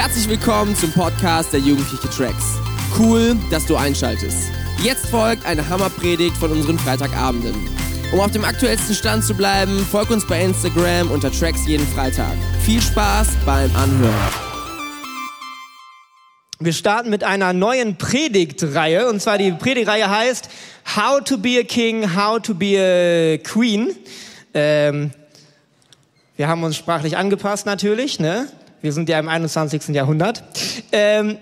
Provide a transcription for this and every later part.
Herzlich willkommen zum Podcast der Jugendliche Tracks. Cool, dass du einschaltest. Jetzt folgt eine Hammerpredigt von unseren Freitagabenden. Um auf dem aktuellsten Stand zu bleiben, folg uns bei Instagram unter Tracks jeden Freitag. Viel Spaß beim Anhören. Wir starten mit einer neuen Predigtreihe und zwar die Predigtreihe heißt How to be a King, How to be a Queen. Ähm, wir haben uns sprachlich angepasst natürlich, ne? Wir sind ja im 21. Jahrhundert. Ähm,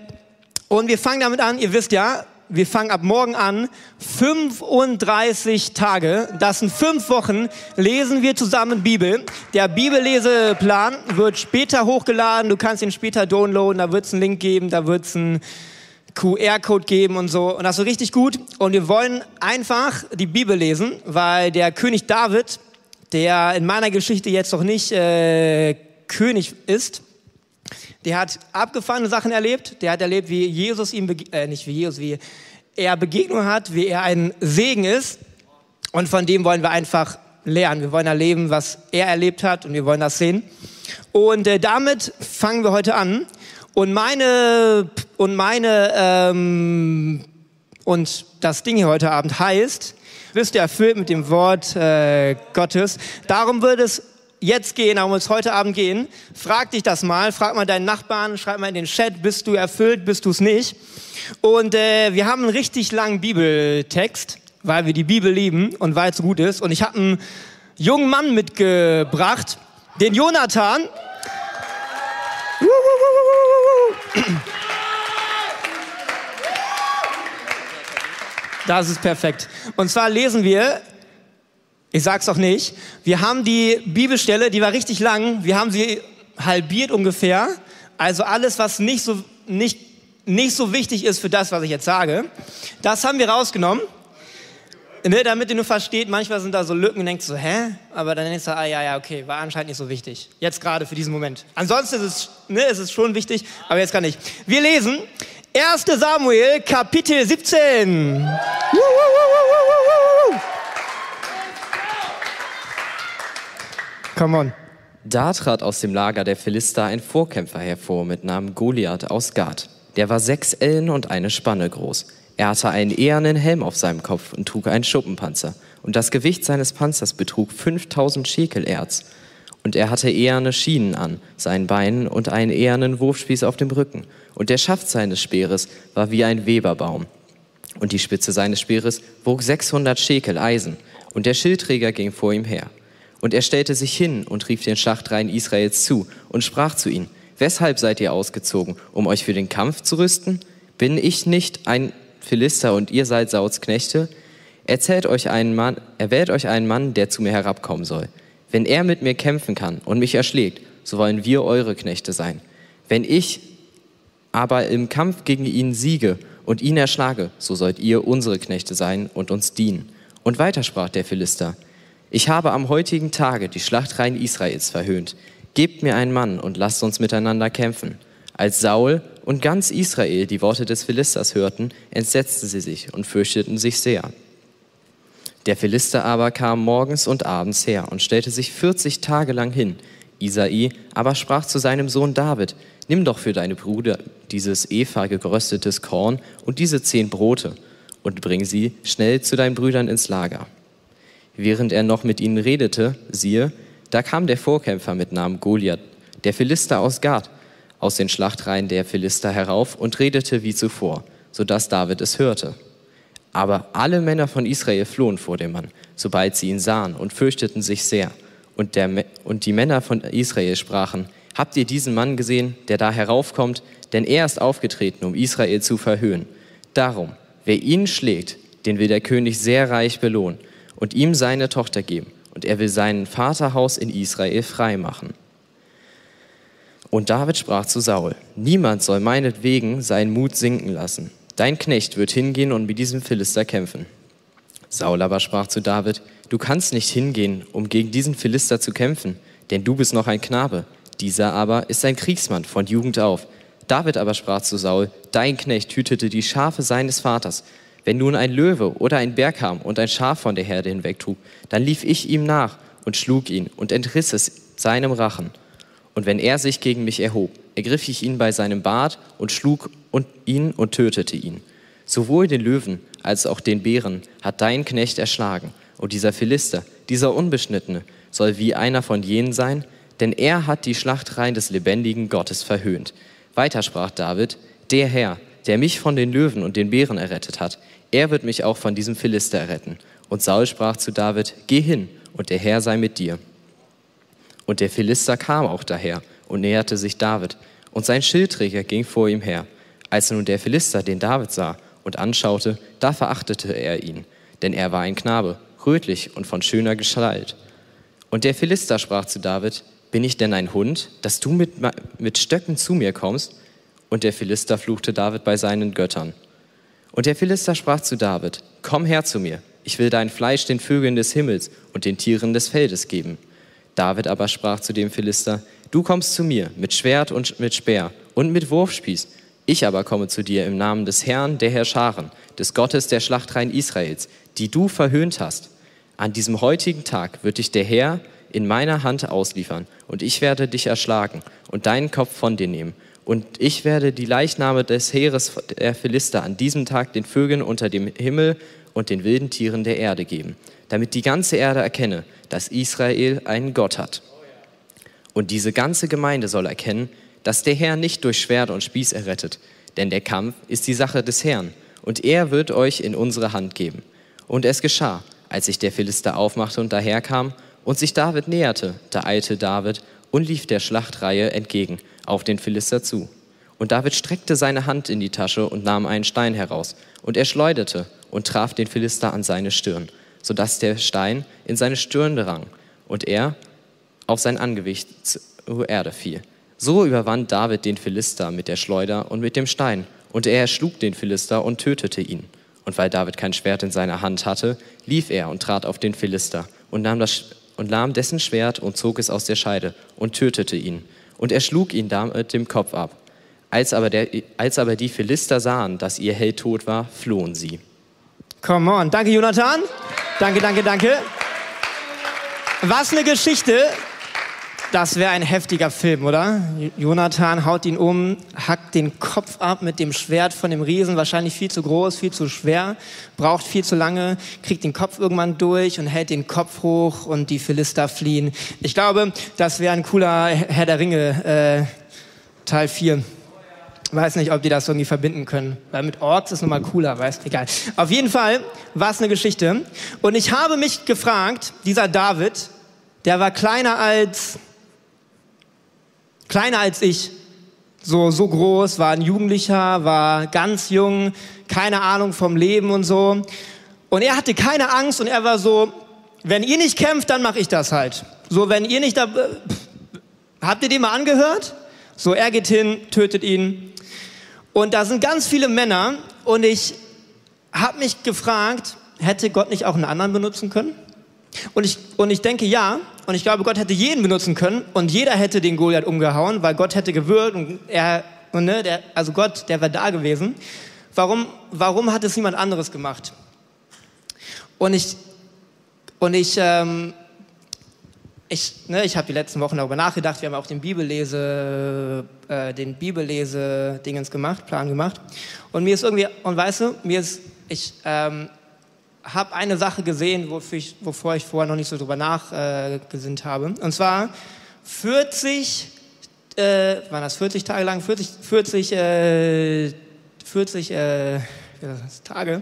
und wir fangen damit an, ihr wisst ja, wir fangen ab morgen an, 35 Tage, das sind fünf Wochen, lesen wir zusammen Bibel. Der Bibelleseplan wird später hochgeladen, du kannst ihn später downloaden, da wird es einen Link geben, da wird es einen QR-Code geben und so. Und das ist richtig gut. Und wir wollen einfach die Bibel lesen, weil der König David, der in meiner Geschichte jetzt noch nicht äh, König ist, der hat abgefahrene Sachen erlebt. Der hat erlebt, wie Jesus ihm, äh, nicht wie Jesus, wie er Begegnung hat, wie er ein Segen ist. Und von dem wollen wir einfach lernen. Wir wollen erleben, was er erlebt hat und wir wollen das sehen. Und äh, damit fangen wir heute an. Und meine, und meine, ähm, und das Ding hier heute Abend heißt, wirst du erfüllt mit dem Wort äh, Gottes. Darum wird es jetzt gehen, wird es heute Abend gehen. Frag dich das mal, frag mal deinen Nachbarn, schreib mal in den Chat, bist du erfüllt, bist du es nicht. Und äh, wir haben einen richtig langen Bibeltext, weil wir die Bibel lieben und weil es gut ist. Und ich habe einen jungen Mann mitgebracht, den Jonathan. Das ist perfekt. Und zwar lesen wir, ich sag's auch nicht, wir haben die Bibelstelle, die war richtig lang, wir haben sie halbiert ungefähr. Also alles, was nicht so, nicht, nicht so wichtig ist für das, was ich jetzt sage, das haben wir rausgenommen. Ne, damit ihr nur versteht, manchmal sind da so Lücken und denkst so, hä? Aber dann denkst du, ah ja, ja, okay, war anscheinend nicht so wichtig. Jetzt gerade für diesen Moment. Ansonsten ist es, ne, ist es schon wichtig, aber jetzt gar nicht. Wir lesen 1. Samuel, Kapitel 17. Come on. Da trat aus dem Lager der Philister ein Vorkämpfer hervor mit Namen Goliath aus Gad. Der war sechs Ellen und eine Spanne groß. Er hatte einen ehernen Helm auf seinem Kopf und trug einen Schuppenpanzer. Und das Gewicht seines Panzers betrug 5000 Schekel Erz. Und er hatte eherne Schienen an seinen Beinen und einen ehernen Wurfspieß auf dem Rücken. Und der Schaft seines Speeres war wie ein Weberbaum. Und die Spitze seines Speeres wog 600 Schekel Eisen. Und der Schildträger ging vor ihm her. Und er stellte sich hin und rief den Schachtreihen Israels zu und sprach zu ihnen, Weshalb seid ihr ausgezogen, um euch für den Kampf zu rüsten? Bin ich nicht ein Philister und ihr seid Sauls Knechte? Erzählt euch einen Mann, erwählt euch einen Mann, der zu mir herabkommen soll. Wenn er mit mir kämpfen kann und mich erschlägt, so wollen wir eure Knechte sein. Wenn ich aber im Kampf gegen ihn siege und ihn erschlage, so sollt ihr unsere Knechte sein und uns dienen. Und weiter sprach der Philister, ich habe am heutigen Tage die Schlachtreihen Israels verhöhnt. Gebt mir einen Mann und lasst uns miteinander kämpfen. Als Saul und ganz Israel die Worte des Philisters hörten, entsetzten sie sich und fürchteten sich sehr. Der Philister aber kam morgens und abends her und stellte sich 40 Tage lang hin. Isai aber sprach zu seinem Sohn David, nimm doch für deine Brüder dieses Eva geröstetes Korn und diese zehn Brote und bring sie schnell zu deinen Brüdern ins Lager. Während er noch mit ihnen redete, siehe, da kam der Vorkämpfer mit Namen Goliath, der Philister aus Gad, aus den Schlachtreihen der Philister herauf und redete wie zuvor, so dass David es hörte. Aber alle Männer von Israel flohen vor dem Mann, sobald sie ihn sahen und fürchteten sich sehr. Und, der, und die Männer von Israel sprachen, habt ihr diesen Mann gesehen, der da heraufkommt? Denn er ist aufgetreten, um Israel zu verhöhnen. Darum, wer ihn schlägt, den will der König sehr reich belohnen und ihm seine Tochter geben. Und er will sein Vaterhaus in Israel frei machen. Und David sprach zu Saul, niemand soll meinetwegen seinen Mut sinken lassen. Dein Knecht wird hingehen und mit diesem Philister kämpfen. Saul aber sprach zu David, du kannst nicht hingehen, um gegen diesen Philister zu kämpfen, denn du bist noch ein Knabe. Dieser aber ist ein Kriegsmann von Jugend auf. David aber sprach zu Saul, dein Knecht hütete die Schafe seines Vaters. Wenn nun ein Löwe oder ein Berg kam und ein Schaf von der Herde hinwegtrug, dann lief ich ihm nach und schlug ihn und entriss es seinem Rachen. Und wenn er sich gegen mich erhob, ergriff ich ihn bei seinem Bart und schlug ihn und tötete ihn. Sowohl den Löwen als auch den Bären hat dein Knecht erschlagen. Und dieser Philister, dieser Unbeschnittene, soll wie einer von jenen sein, denn er hat die Schlachtreihen des lebendigen Gottes verhöhnt. Weiter sprach David, der Herr, der mich von den Löwen und den Bären errettet hat, er wird mich auch von diesem Philister erretten. Und Saul sprach zu David, geh hin, und der Herr sei mit dir. Und der Philister kam auch daher und näherte sich David, und sein Schildträger ging vor ihm her. Als nun der Philister den David sah und anschaute, da verachtete er ihn, denn er war ein Knabe, rötlich und von schöner Gestalt. Und der Philister sprach zu David, bin ich denn ein Hund, dass du mit, mit Stöcken zu mir kommst? Und der Philister fluchte David bei seinen Göttern. Und der Philister sprach zu David, komm her zu mir, ich will dein Fleisch den Vögeln des Himmels und den Tieren des Feldes geben. David aber sprach zu dem Philister, du kommst zu mir mit Schwert und mit Speer und mit Wurfspieß. Ich aber komme zu dir im Namen des Herrn der Herrscharen, des Gottes der Schlachtreihen Israels, die du verhöhnt hast. An diesem heutigen Tag wird dich der Herr in meiner Hand ausliefern, und ich werde dich erschlagen und deinen Kopf von dir nehmen. Und ich werde die Leichname des Heeres der Philister an diesem Tag den Vögeln unter dem Himmel und den wilden Tieren der Erde geben, damit die ganze Erde erkenne, dass Israel einen Gott hat. Und diese ganze Gemeinde soll erkennen, dass der Herr nicht durch Schwert und Spieß errettet, denn der Kampf ist die Sache des Herrn, und er wird euch in unsere Hand geben. Und es geschah, als sich der Philister aufmachte und daherkam und sich David näherte, da eilte David und lief der Schlachtreihe entgegen auf den Philister zu. Und David streckte seine Hand in die Tasche und nahm einen Stein heraus, und er schleuderte und traf den Philister an seine Stirn, sodass der Stein in seine Stirn drang und er auf sein Angewicht zur Erde fiel. So überwand David den Philister mit der Schleuder und mit dem Stein, und er erschlug den Philister und tötete ihn. Und weil David kein Schwert in seiner Hand hatte, lief er und trat auf den Philister und nahm, das, und nahm dessen Schwert und zog es aus der Scheide und tötete ihn. Und er schlug ihn damit dem Kopf ab. Als aber, der, als aber die Philister sahen, dass ihr Held tot war, flohen sie. Come on. Danke, Jonathan. Danke, danke, danke. Was eine Geschichte. Das wäre ein heftiger Film, oder? Jonathan haut ihn um, hackt den Kopf ab mit dem Schwert von dem Riesen, wahrscheinlich viel zu groß, viel zu schwer, braucht viel zu lange, kriegt den Kopf irgendwann durch und hält den Kopf hoch und die Philister fliehen. Ich glaube, das wäre ein cooler Herr der Ringe, äh, Teil 4. Weiß nicht, ob die das irgendwie verbinden können. Weil mit Orks ist nochmal cooler, weißt Egal. Auf jeden Fall war es eine Geschichte. Und ich habe mich gefragt, dieser David, der war kleiner als, kleiner als ich. So, so groß, war ein Jugendlicher, war ganz jung, keine Ahnung vom Leben und so. Und er hatte keine Angst und er war so, wenn ihr nicht kämpft, dann mache ich das halt. So, wenn ihr nicht da, äh, habt ihr den mal angehört? So, er geht hin, tötet ihn. Und da sind ganz viele Männer und ich habe mich gefragt, hätte Gott nicht auch einen anderen benutzen können? Und ich, und ich denke ja, und ich glaube, Gott hätte jeden benutzen können und jeder hätte den Goliath umgehauen, weil Gott hätte gewirkt und er, und ne, der, also Gott, der wäre da gewesen. Warum, warum hat es niemand anderes gemacht? Und ich, und ich ähm, ich, ne, ich habe die letzten Wochen darüber nachgedacht. Wir haben auch den Bibellese, äh, den Bibellese-Dingens gemacht, Plan gemacht. Und mir ist irgendwie, und weißt du, mir ist, ich ähm, habe eine Sache gesehen, wofür ich, wovor ich vorher noch nicht so drüber nachgesinnt äh, habe. Und zwar 40, äh, waren das 40 Tage lang, 40, 40, äh, 40 äh, Tage,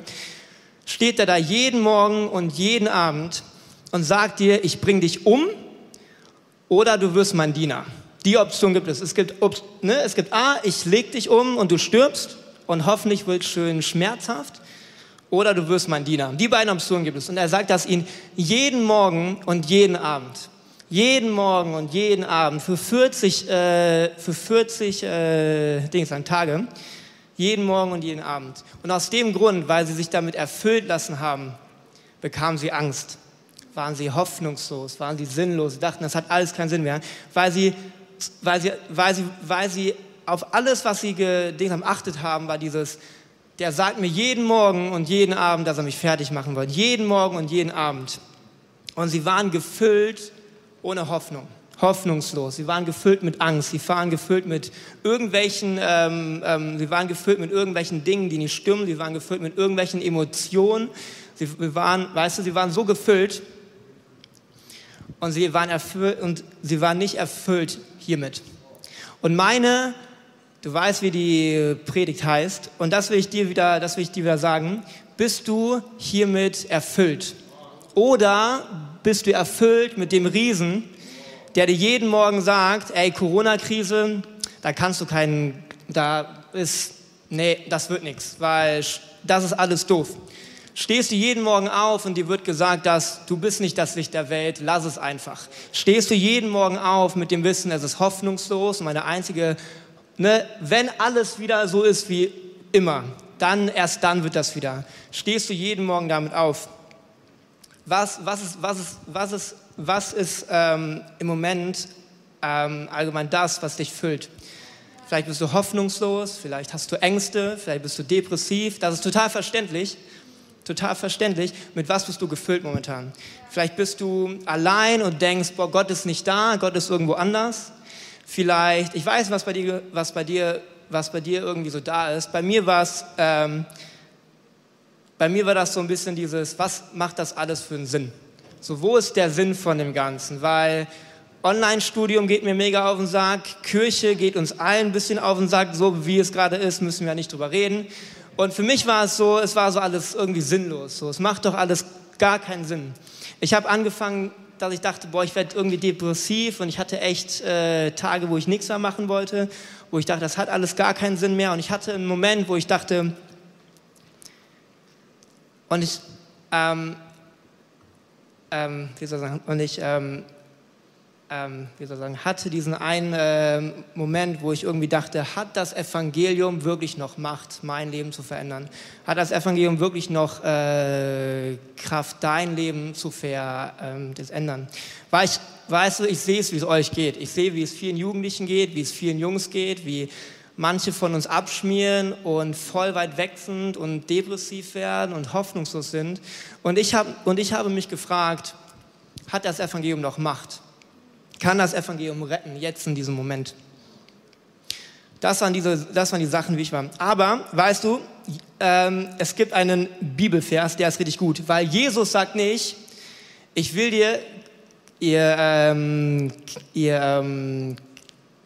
steht er da jeden Morgen und jeden Abend und sagt dir, ich bring dich um oder du wirst mein Diener. Die Option gibt es. Es gibt, ne, es gibt A, ich leg dich um und du stirbst und hoffentlich wird es schön schmerzhaft. Oder du wirst mein Diener. Die beiden Optionen gibt es. Und er sagt das ihnen jeden Morgen und jeden Abend. Jeden Morgen und jeden Abend für 40, äh, für 40 äh, Dings an Tage. Jeden Morgen und jeden Abend. Und aus dem Grund, weil sie sich damit erfüllt lassen haben, bekamen sie Angst waren sie hoffnungslos, waren sie sinnlos, sie dachten, das hat alles keinen Sinn mehr, weil sie, weil sie, weil sie, weil sie auf alles, was sie gedingt achtet haben, war dieses, der sagt mir jeden Morgen und jeden Abend, dass er mich fertig machen wird. Jeden Morgen und jeden Abend. Und sie waren gefüllt ohne Hoffnung. hoffnungslos. Sie waren gefüllt mit Angst. Sie waren gefüllt mit irgendwelchen, ähm, ähm, sie waren gefüllt mit irgendwelchen Dingen, die nicht stimmen. Sie waren gefüllt mit irgendwelchen Emotionen. Sie waren, weißt du, sie waren so gefüllt und sie waren erfüllt und sie waren nicht erfüllt hiermit. Und meine, du weißt, wie die Predigt heißt, und das will ich dir wieder, das will ich dir wieder sagen. Bist du hiermit erfüllt? Oder bist du erfüllt mit dem Riesen, der dir jeden Morgen sagt, ey, Corona-Krise, da kannst du keinen, da ist, nee, das wird nichts, weil das ist alles doof. Stehst du jeden Morgen auf und dir wird gesagt, dass du bist nicht das Licht der Welt, lass es einfach. Stehst du jeden Morgen auf mit dem Wissen, es ist hoffnungslos und meine einzige, ne, wenn alles wieder so ist wie immer, dann, erst dann wird das wieder. Stehst du jeden Morgen damit auf. Was, was ist, was ist, was ist, was ist ähm, im Moment ähm, allgemein das, was dich füllt? Vielleicht bist du hoffnungslos, vielleicht hast du Ängste, vielleicht bist du depressiv. Das ist total verständlich total verständlich. Mit was bist du gefüllt momentan? Vielleicht bist du allein und denkst, boah, Gott ist nicht da, Gott ist irgendwo anders. Vielleicht, ich weiß, was bei dir, was bei dir, was bei dir irgendwie so da ist. Bei mir war es, ähm, bei mir war das so ein bisschen dieses, was macht das alles für einen Sinn? So, wo ist der Sinn von dem Ganzen? Weil Online-Studium geht mir mega auf den Sack, Kirche geht uns allen ein bisschen auf den Sack, so wie es gerade ist, müssen wir nicht drüber reden. Und für mich war es so, es war so alles irgendwie sinnlos. So, es macht doch alles gar keinen Sinn. Ich habe angefangen, dass ich dachte, boah, ich werde irgendwie depressiv und ich hatte echt äh, Tage, wo ich nichts mehr machen wollte, wo ich dachte, das hat alles gar keinen Sinn mehr. Und ich hatte einen Moment, wo ich dachte, und ich, ähm, ähm, wie soll ich sagen, und ich, ähm, ähm, wie soll ich sagen, hatte diesen einen äh, Moment, wo ich irgendwie dachte, hat das Evangelium wirklich noch Macht, mein Leben zu verändern? Hat das Evangelium wirklich noch äh, Kraft, dein Leben zu verändern? Ähm, Weil ich, weißt du, ich sehe es, wie es euch geht. Ich sehe, wie es vielen Jugendlichen geht, wie es vielen Jungs geht, wie manche von uns abschmieren und voll weit weg sind und depressiv werden und hoffnungslos sind. Und ich, hab, und ich habe mich gefragt, hat das Evangelium noch Macht? Kann das Evangelium retten, jetzt in diesem Moment. Das waren, diese, das waren die Sachen, wie ich war. Aber, weißt du, ähm, es gibt einen Bibelvers, der ist richtig gut, weil Jesus sagt nicht, ich will dir, ihr, ähm, ihr, ähm,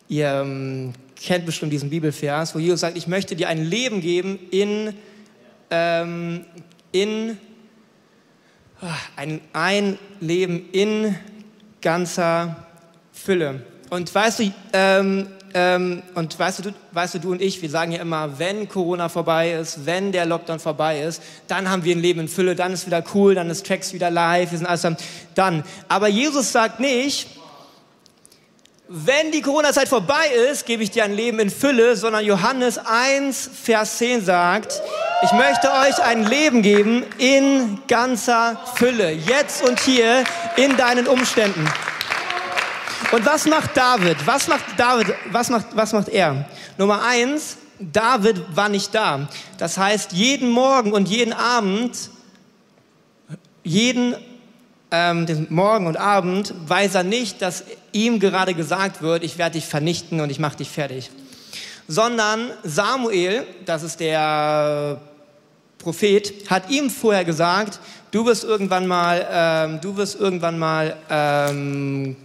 ihr ähm, kennt bestimmt diesen Bibelvers, wo Jesus sagt, ich möchte dir ein Leben geben in, ähm, in ah, ein, ein Leben in ganzer Fülle. Und weißt du, ähm, ähm, und weißt du, weißt du, du und ich, wir sagen ja immer, wenn Corona vorbei ist, wenn der Lockdown vorbei ist, dann haben wir ein Leben in Fülle, dann ist wieder cool, dann ist Tracks wieder live, wir sind alles dann. Aber Jesus sagt nicht, wenn die Corona-Zeit vorbei ist, gebe ich dir ein Leben in Fülle, sondern Johannes 1, Vers 10 sagt, ich möchte euch ein Leben geben in ganzer Fülle, jetzt und hier in deinen Umständen. Und was macht David? Was macht David? Was macht, was macht er? Nummer eins, David war nicht da. Das heißt, jeden Morgen und jeden Abend, jeden ähm, Morgen und Abend weiß er nicht, dass ihm gerade gesagt wird, ich werde dich vernichten und ich mache dich fertig. Sondern Samuel, das ist der Prophet, hat ihm vorher gesagt, du wirst irgendwann mal, ähm, du wirst irgendwann mal ähm,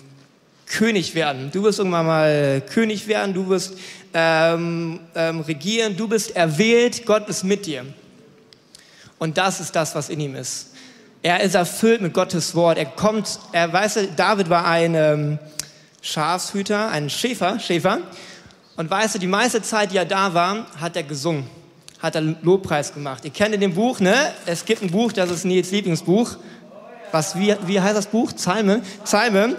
König werden. Du wirst irgendwann mal König werden, du wirst ähm, ähm, regieren, du bist erwählt, Gott ist mit dir. Und das ist das, was in ihm ist. Er ist erfüllt mit Gottes Wort. Er kommt, er weiß, David war ein ähm, Schafshüter, ein Schäfer, Schäfer. Und weißt du, die meiste Zeit, die er da war, hat er gesungen, hat er Lobpreis gemacht. Ihr kennt in dem Buch, ne? Es gibt ein Buch, das ist Nils Lieblingsbuch. Was, wie, wie heißt das Buch? Psalme. Psalme.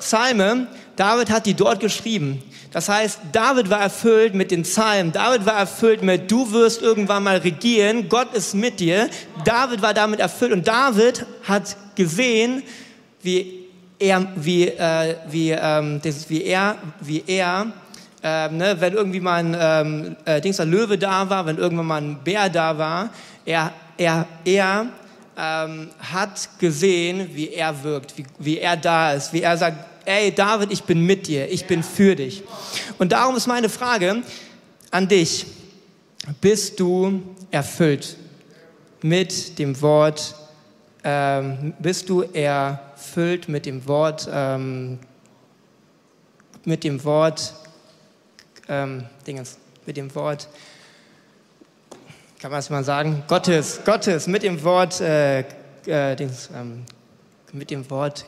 Psalme, David hat die dort geschrieben. Das heißt, David war erfüllt mit den Psalmen. David war erfüllt mit, du wirst irgendwann mal regieren. Gott ist mit dir. David war damit erfüllt. Und David hat gesehen, wie er, wie, äh, wie, ähm, das, wie er, wie er, äh, ne, wenn irgendwie mal ein ähm, äh, Dings, Löwe da war, wenn irgendwann mal ein Bär da war, er, er, er ähm, hat gesehen, wie er wirkt, wie, wie er da ist, wie er sagt, ey David, ich bin mit dir, ich bin für dich. Und darum ist meine Frage an dich, bist du erfüllt mit dem Wort, ähm, bist du erfüllt mit dem Wort, ähm, mit dem Wort, ähm, Dingens, mit dem Wort, kann man es mal sagen, Gottes, Gottes, mit dem Wort, äh, äh, Dings, ähm, mit dem Wort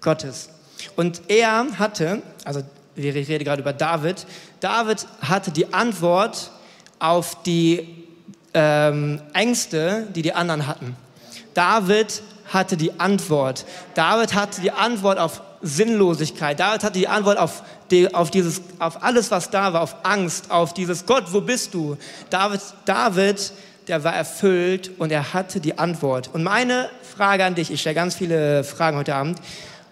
Gottes. Und er hatte, also ich rede gerade über David, David hatte die Antwort auf die ähm, Ängste, die die anderen hatten. David hatte die Antwort. David hatte die Antwort auf Sinnlosigkeit. David hatte die Antwort auf, die, auf, dieses, auf alles, was da war, auf Angst, auf dieses Gott, wo bist du? David, David, der war erfüllt und er hatte die Antwort. Und meine Frage an dich, ich stelle ganz viele Fragen heute Abend,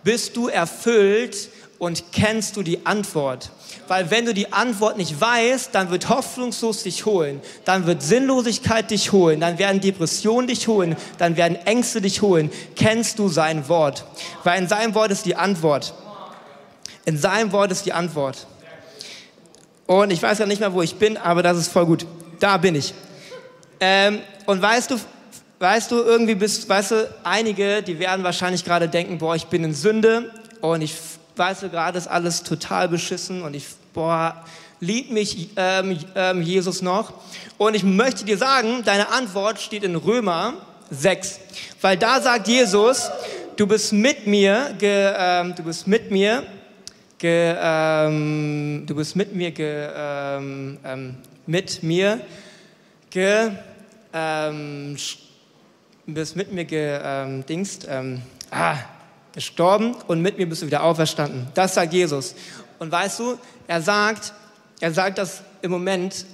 bist du erfüllt und kennst du die Antwort? Weil wenn du die Antwort nicht weißt, dann wird hoffnungslos dich holen, dann wird Sinnlosigkeit dich holen, dann werden Depressionen dich holen, dann werden Ängste dich holen. Kennst du sein Wort? Weil in seinem Wort ist die Antwort. In seinem Wort ist die Antwort. Und ich weiß ja nicht mehr, wo ich bin, aber das ist voll gut. Da bin ich. Ähm, und weißt du, weißt du, irgendwie bist, weißt du, einige, die werden wahrscheinlich gerade denken, boah, ich bin in Sünde und ich weißt du, gerade ist alles total beschissen und ich, boah, liebt mich ähm, ähm, Jesus noch? Und ich möchte dir sagen, deine Antwort steht in Römer 6, weil da sagt Jesus, du bist mit mir, ge, ähm, du bist mit mir, ge, ähm, du bist mit mir, ge, ähm, ähm, mit mir, ge, bist mit mir gedingst, ah, gestorben und mit mir bist du wieder auferstanden. Das sagt Jesus. Und weißt du, er sagt, er sagt das im Moment,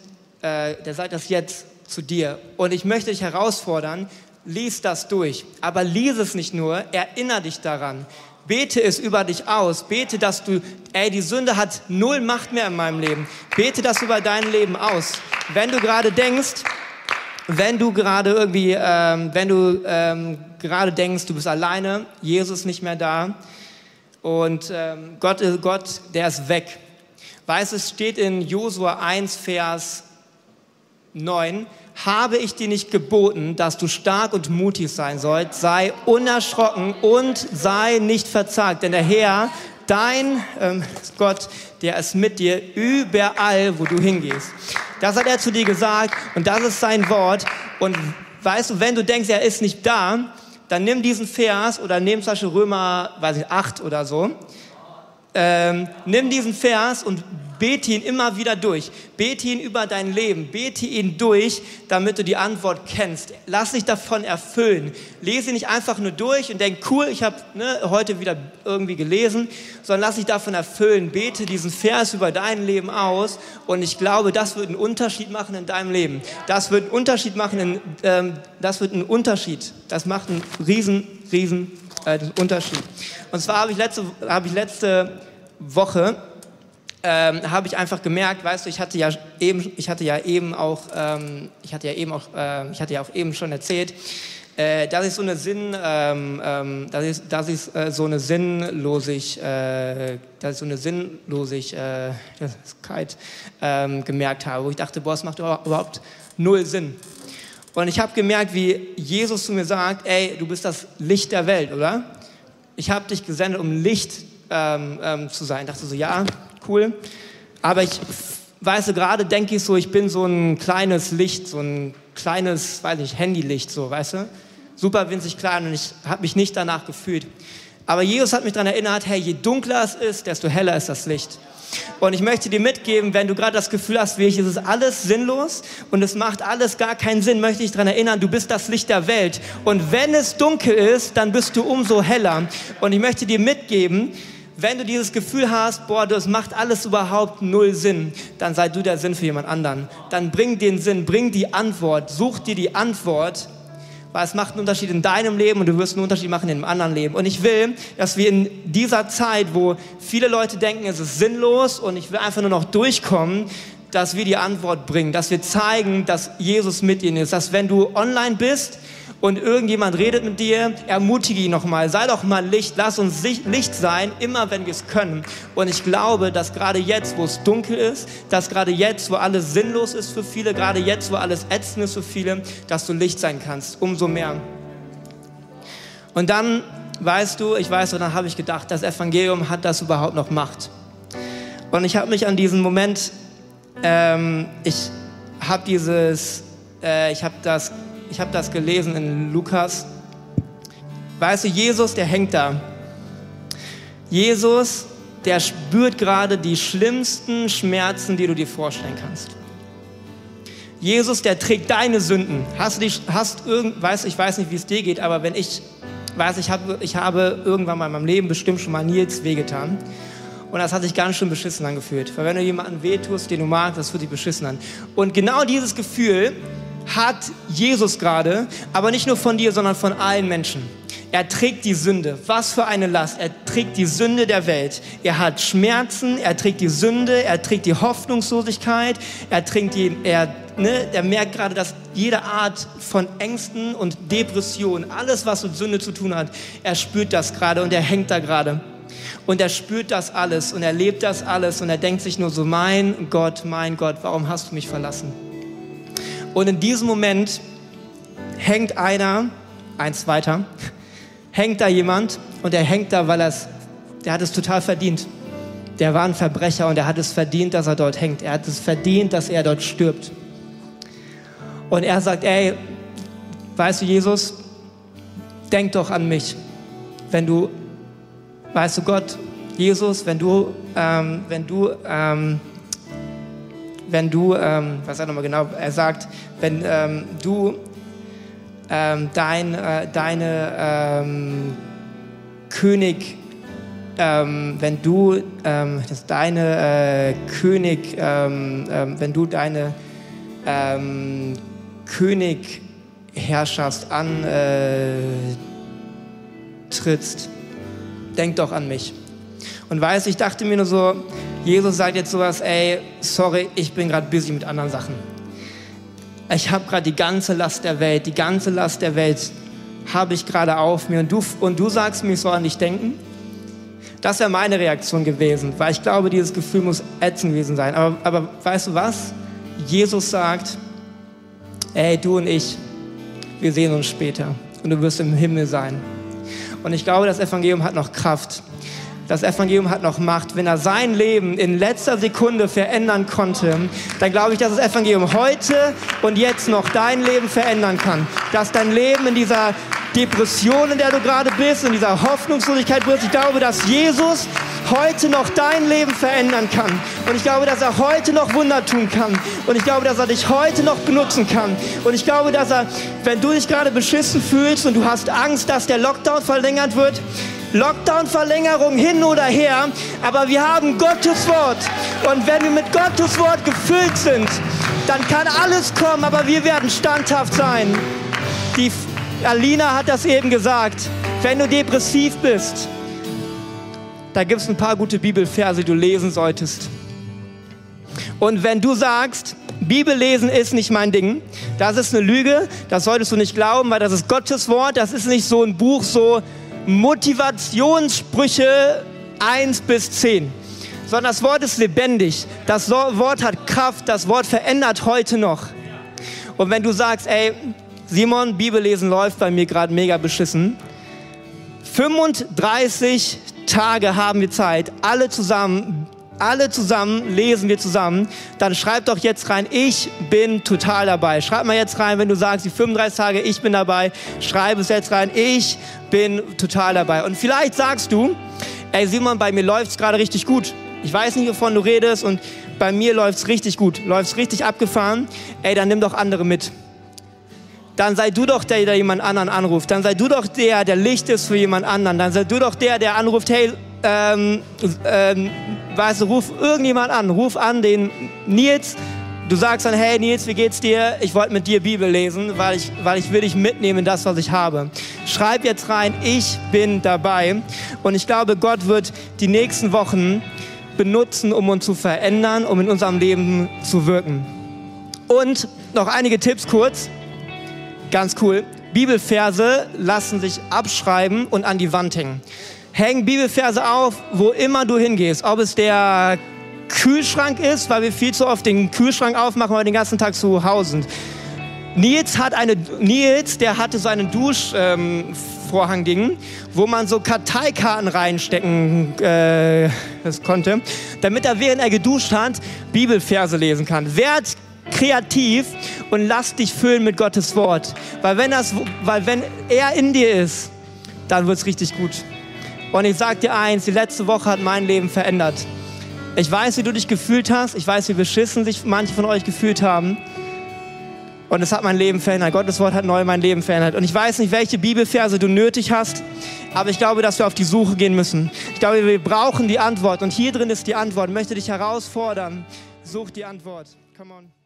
äh, der sagt das jetzt zu dir. Und ich möchte dich herausfordern, lies das durch. Aber lies es nicht nur, erinnere dich daran. Bete es über dich aus. Bete, dass du, ey, die Sünde hat null Macht mehr in meinem Leben. Bete das über dein Leben aus. Wenn du gerade denkst, wenn du gerade irgendwie, ähm, wenn du ähm, gerade denkst, du bist alleine, Jesus ist nicht mehr da und ähm, Gott, Gott, der ist weg. Weißt es steht in Josua 1, Vers 9, habe ich dir nicht geboten, dass du stark und mutig sein sollst, sei unerschrocken und sei nicht verzagt, denn der Herr, dein ähm, Gott, der ist mit dir überall, wo du hingehst. Das hat er zu dir gesagt und das ist sein Wort. Und weißt du, wenn du denkst, er ist nicht da, dann nimm diesen Vers oder nimm zum Beispiel Römer, weiß ich, 8 oder so. Ähm, nimm diesen Vers und Bete ihn immer wieder durch. Bete ihn über dein Leben. Bete ihn durch, damit du die Antwort kennst. Lass dich davon erfüllen. Lese nicht einfach nur durch und denk, cool, ich habe ne, heute wieder irgendwie gelesen, sondern lass dich davon erfüllen. Bete diesen Vers über dein Leben aus und ich glaube, das wird einen Unterschied machen in deinem Leben. Das wird einen Unterschied machen. In, ähm, das wird einen Unterschied. Das macht einen riesen, riesen äh, Unterschied. Und zwar habe ich letzte, habe ich letzte Woche ähm, habe ich einfach gemerkt, weißt du, ich hatte ja eben, ich hatte ja eben auch, ähm, ich hatte ja eben auch, äh, ich hatte ja auch eben schon erzählt, äh, dass ich so eine Sinn, ähm, ähm dass ich, dass ich äh, so eine Sinnlosig, äh, dass ich so eine Sinnlosigkeit ähm, gemerkt habe, wo ich dachte, boah, es macht überhaupt null Sinn. Und ich habe gemerkt, wie Jesus zu mir sagt, ey, du bist das Licht der Welt, oder? Ich habe dich gesendet, um Licht ähm, zu sein. Ich dachte so, ja, cool. Aber ich weiß so, gerade denke ich so, ich bin so ein kleines Licht, so ein kleines, weiß nicht, Handylicht, so, weißt du? Super winzig klein und ich habe mich nicht danach gefühlt. Aber Jesus hat mich daran erinnert, hey, je dunkler es ist, desto heller ist das Licht. Und ich möchte dir mitgeben, wenn du gerade das Gefühl hast, wie ich, es ist alles sinnlos und es macht alles gar keinen Sinn, möchte ich daran erinnern, du bist das Licht der Welt. Und wenn es dunkel ist, dann bist du umso heller. Und ich möchte dir mitgeben, wenn du dieses Gefühl hast, boah, das macht alles überhaupt null Sinn, dann sei du der Sinn für jemand anderen. Dann bring den Sinn, bring die Antwort, such dir die Antwort, weil es macht einen Unterschied in deinem Leben und du wirst einen Unterschied machen in einem anderen Leben. Und ich will, dass wir in dieser Zeit, wo viele Leute denken, es ist sinnlos und ich will einfach nur noch durchkommen, dass wir die Antwort bringen, dass wir zeigen, dass Jesus mit ihnen ist, dass wenn du online bist und irgendjemand redet mit dir, ermutige ihn nochmal, sei doch mal Licht, lass uns Licht sein, immer wenn wir es können. Und ich glaube, dass gerade jetzt, wo es dunkel ist, dass gerade jetzt, wo alles sinnlos ist für viele, gerade jetzt, wo alles ätzend ist für viele, dass du Licht sein kannst, umso mehr. Und dann, weißt du, ich weiß, und dann habe ich gedacht, das Evangelium hat das überhaupt noch Macht. Und ich habe mich an diesen Moment, ähm, ich habe dieses, äh, ich habe das ich habe das gelesen in Lukas. Weißt du, Jesus, der hängt da. Jesus, der spürt gerade die schlimmsten Schmerzen, die du dir vorstellen kannst. Jesus, der trägt deine Sünden. Hast du dich, hast irgend, weiß, ich weiß nicht, wie es dir geht, aber wenn ich weiß, ich habe, ich habe irgendwann mal in meinem Leben bestimmt schon mal Nils wehgetan. Und das hat sich ganz schön beschissen angefühlt. Weil wenn du jemanden wehtust, den du magst, das fühlt sich beschissen an. Und genau dieses Gefühl hat Jesus gerade, aber nicht nur von dir, sondern von allen Menschen. Er trägt die Sünde. Was für eine Last. Er trägt die Sünde der Welt. Er hat Schmerzen, er trägt die Sünde, er trägt die Hoffnungslosigkeit, er trägt die, er, ne, er merkt gerade, dass jede Art von Ängsten und Depressionen, alles was mit Sünde zu tun hat, er spürt das gerade und er hängt da gerade. Und er spürt das alles und er lebt das alles und er denkt sich nur so, mein Gott, mein Gott, warum hast du mich verlassen? Und in diesem Moment hängt einer, eins weiter, hängt da jemand und er hängt da, weil er es, der hat es total verdient. Der war ein Verbrecher und er hat es verdient, dass er dort hängt. Er hat es verdient, dass er dort stirbt. Und er sagt, ey, weißt du, Jesus, denk doch an mich, wenn du, weißt du, Gott, Jesus, wenn du, ähm, wenn du ähm, wenn du, ähm, was sagt nochmal genau, er sagt, wenn ähm, du ähm, dein, äh, deine ähm, König, ähm, wenn du ähm, das deine äh, König, wenn du deine König Herrschaft antrittst, äh, denk doch an mich. Und weißt, ich dachte mir nur so, Jesus sagt jetzt sowas, ey, sorry, ich bin gerade busy mit anderen Sachen. Ich habe gerade die ganze Last der Welt, die ganze Last der Welt habe ich gerade auf mir und du, und du sagst mir, ich soll an dich denken? Das wäre meine Reaktion gewesen, weil ich glaube, dieses Gefühl muss ätzend gewesen sein. Aber, aber weißt du was? Jesus sagt, ey, du und ich, wir sehen uns später und du wirst im Himmel sein. Und ich glaube, das Evangelium hat noch Kraft. Das Evangelium hat noch Macht. Wenn er sein Leben in letzter Sekunde verändern konnte, dann glaube ich, dass das Evangelium heute und jetzt noch dein Leben verändern kann. Dass dein Leben in dieser Depression, in der du gerade bist, in dieser Hoffnungslosigkeit bist, ich glaube, dass Jesus heute noch dein Leben verändern kann. Und ich glaube, dass er heute noch Wunder tun kann. Und ich glaube, dass er dich heute noch benutzen kann. Und ich glaube, dass er, wenn du dich gerade beschissen fühlst und du hast Angst, dass der Lockdown verlängert wird, Lockdown-Verlängerung hin oder her, aber wir haben Gottes Wort. Und wenn wir mit Gottes Wort gefüllt sind, dann kann alles kommen, aber wir werden standhaft sein. Die Alina hat das eben gesagt. Wenn du depressiv bist, da gibt es ein paar gute Bibelverse, die du lesen solltest. Und wenn du sagst, Bibel lesen ist nicht mein Ding, das ist eine Lüge, das solltest du nicht glauben, weil das ist Gottes Wort, das ist nicht so ein Buch, so Motivationssprüche 1 bis 10, sondern das Wort ist lebendig. Das Wort hat Kraft. Das Wort verändert heute noch. Und wenn du sagst, ey, Simon, Bibellesen läuft bei mir gerade mega beschissen. 35 Tage haben wir Zeit, alle zusammen alle zusammen, lesen wir zusammen, dann schreib doch jetzt rein, ich bin total dabei. Schreib mal jetzt rein, wenn du sagst, die 35 Tage, ich bin dabei, schreib es jetzt rein, ich bin total dabei. Und vielleicht sagst du, ey Simon, bei mir läuft es gerade richtig gut. Ich weiß nicht, wovon du redest und bei mir läuft es richtig gut, läuft es richtig abgefahren. Ey, dann nimm doch andere mit dann sei du doch der, der jemand anderen anruft. Dann sei du doch der, der Licht ist für jemand anderen. Dann sei du doch der, der anruft, hey, ähm, ähm, weißt du, ruf irgendjemand an, ruf an den Nils. Du sagst dann, hey Nils, wie geht's dir? Ich wollte mit dir Bibel lesen, weil ich, weil ich will dich mitnehmen in das, was ich habe. Schreib jetzt rein, ich bin dabei. Und ich glaube, Gott wird die nächsten Wochen benutzen, um uns zu verändern, um in unserem Leben zu wirken. Und noch einige Tipps kurz. Ganz cool. Bibelverse lassen sich abschreiben und an die Wand hängen. Häng Bibelverse auf, wo immer du hingehst. Ob es der Kühlschrank ist, weil wir viel zu oft den Kühlschrank aufmachen, weil wir den ganzen Tag zu Hause sind. Nils hat eine, Nils, der hatte so einen Duschvorhang-Ding, ähm, wo man so Karteikarten reinstecken äh, konnte, damit er, während er geduscht hat, Bibelverse lesen kann. Werd kreativ und lass dich füllen mit Gottes Wort. Weil wenn, das, weil wenn er in dir ist, dann wird es richtig gut. Und ich sag dir eins, die letzte Woche hat mein Leben verändert. Ich weiß, wie du dich gefühlt hast. Ich weiß, wie beschissen sich manche von euch gefühlt haben. Und es hat mein Leben verändert. Gottes Wort hat neu mein Leben verändert. Und ich weiß nicht, welche Bibelverse du nötig hast, aber ich glaube, dass wir auf die Suche gehen müssen. Ich glaube, wir brauchen die Antwort. Und hier drin ist die Antwort. Ich möchte dich herausfordern. Such die Antwort. Come on.